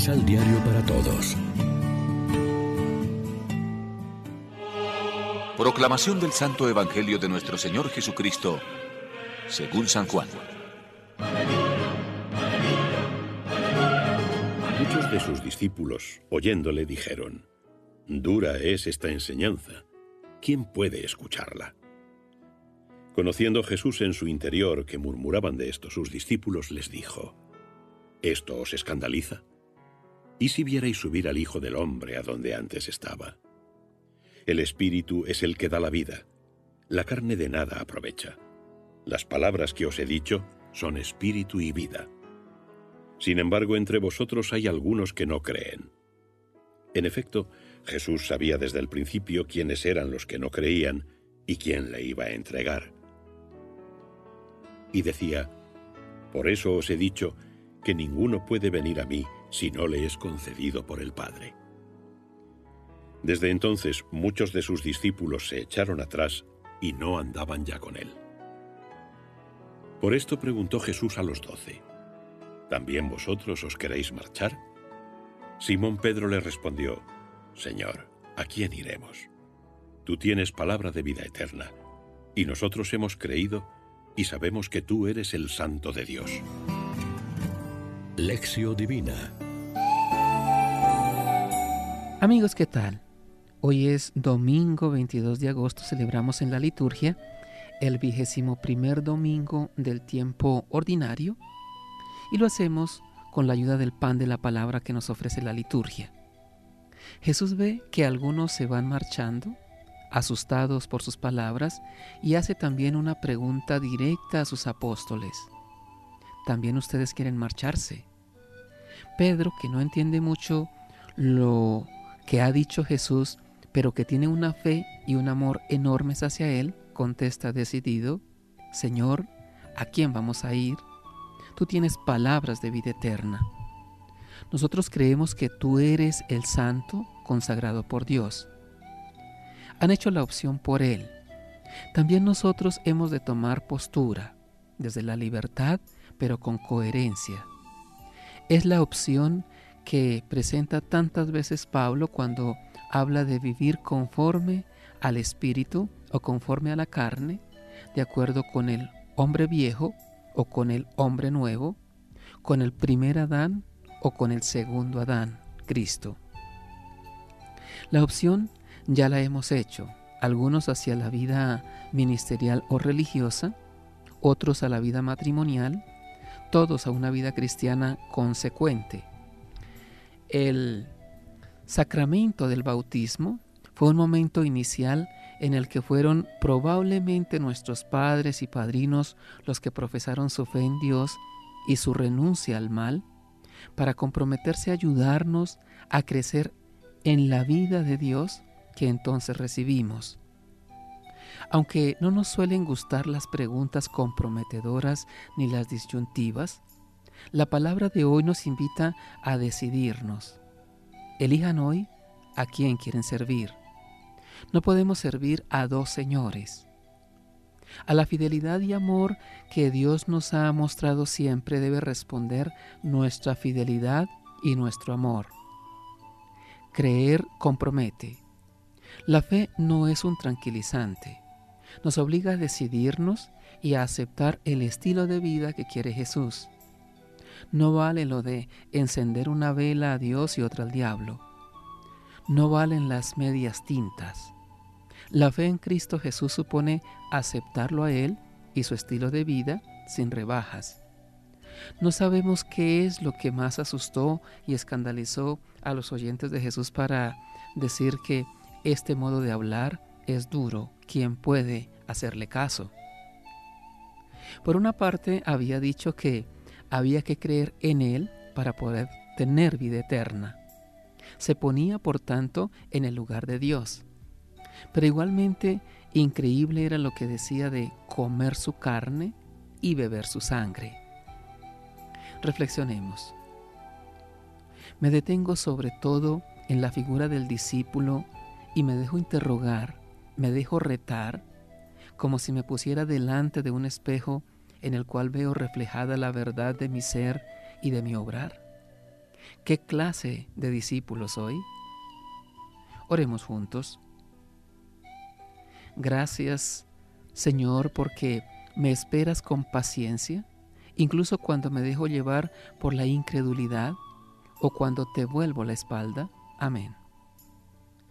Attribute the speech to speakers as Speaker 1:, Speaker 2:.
Speaker 1: Misal Diario para Todos.
Speaker 2: Proclamación del Santo Evangelio de nuestro Señor Jesucristo, según San Juan.
Speaker 3: Muchos de sus discípulos, oyéndole, dijeron, Dura es esta enseñanza. ¿Quién puede escucharla? Conociendo Jesús en su interior que murmuraban de esto sus discípulos, les dijo, ¿Esto os escandaliza? ¿Y si vierais subir al Hijo del Hombre a donde antes estaba? El Espíritu es el que da la vida. La carne de nada aprovecha. Las palabras que os he dicho son espíritu y vida. Sin embargo, entre vosotros hay algunos que no creen. En efecto, Jesús sabía desde el principio quiénes eran los que no creían y quién le iba a entregar. Y decía, Por eso os he dicho que ninguno puede venir a mí si no le es concedido por el Padre. Desde entonces muchos de sus discípulos se echaron atrás y no andaban ya con él. Por esto preguntó Jesús a los doce, ¿también vosotros os queréis marchar? Simón Pedro le respondió, Señor, ¿a quién iremos? Tú tienes palabra de vida eterna, y nosotros hemos creído y sabemos que tú eres el Santo de Dios.
Speaker 1: Lección Divina
Speaker 4: Amigos, ¿qué tal? Hoy es domingo 22 de agosto, celebramos en la liturgia el vigésimo primer domingo del tiempo ordinario y lo hacemos con la ayuda del pan de la palabra que nos ofrece la liturgia. Jesús ve que algunos se van marchando, asustados por sus palabras, y hace también una pregunta directa a sus apóstoles. ¿También ustedes quieren marcharse? Pedro, que no entiende mucho lo que ha dicho Jesús, pero que tiene una fe y un amor enormes hacia Él, contesta decidido, Señor, ¿a quién vamos a ir? Tú tienes palabras de vida eterna. Nosotros creemos que tú eres el santo consagrado por Dios. Han hecho la opción por Él. También nosotros hemos de tomar postura, desde la libertad, pero con coherencia. Es la opción que presenta tantas veces Pablo cuando habla de vivir conforme al espíritu o conforme a la carne, de acuerdo con el hombre viejo o con el hombre nuevo, con el primer Adán o con el segundo Adán, Cristo. La opción ya la hemos hecho, algunos hacia la vida ministerial o religiosa, otros a la vida matrimonial, todos a una vida cristiana consecuente. El sacramento del bautismo fue un momento inicial en el que fueron probablemente nuestros padres y padrinos los que profesaron su fe en Dios y su renuncia al mal, para comprometerse a ayudarnos a crecer en la vida de Dios que entonces recibimos. Aunque no nos suelen gustar las preguntas comprometedoras ni las disyuntivas, la palabra de hoy nos invita a decidirnos. Elijan hoy a quién quieren servir. No podemos servir a dos señores. A la fidelidad y amor que Dios nos ha mostrado siempre debe responder nuestra fidelidad y nuestro amor. Creer compromete. La fe no es un tranquilizante. Nos obliga a decidirnos y a aceptar el estilo de vida que quiere Jesús. No vale lo de encender una vela a Dios y otra al diablo. No valen las medias tintas. La fe en Cristo Jesús supone aceptarlo a Él y su estilo de vida sin rebajas. No sabemos qué es lo que más asustó y escandalizó a los oyentes de Jesús para decir que este modo de hablar es duro. ¿Quién puede hacerle caso? Por una parte, había dicho que había que creer en Él para poder tener vida eterna. Se ponía, por tanto, en el lugar de Dios. Pero igualmente increíble era lo que decía de comer su carne y beber su sangre. Reflexionemos. Me detengo sobre todo en la figura del discípulo y me dejo interrogar, me dejo retar, como si me pusiera delante de un espejo en el cual veo reflejada la verdad de mi ser y de mi obrar. ¿Qué clase de discípulo soy? Oremos juntos. Gracias, Señor, porque me esperas con paciencia, incluso cuando me dejo llevar por la incredulidad o cuando te vuelvo la espalda. Amén.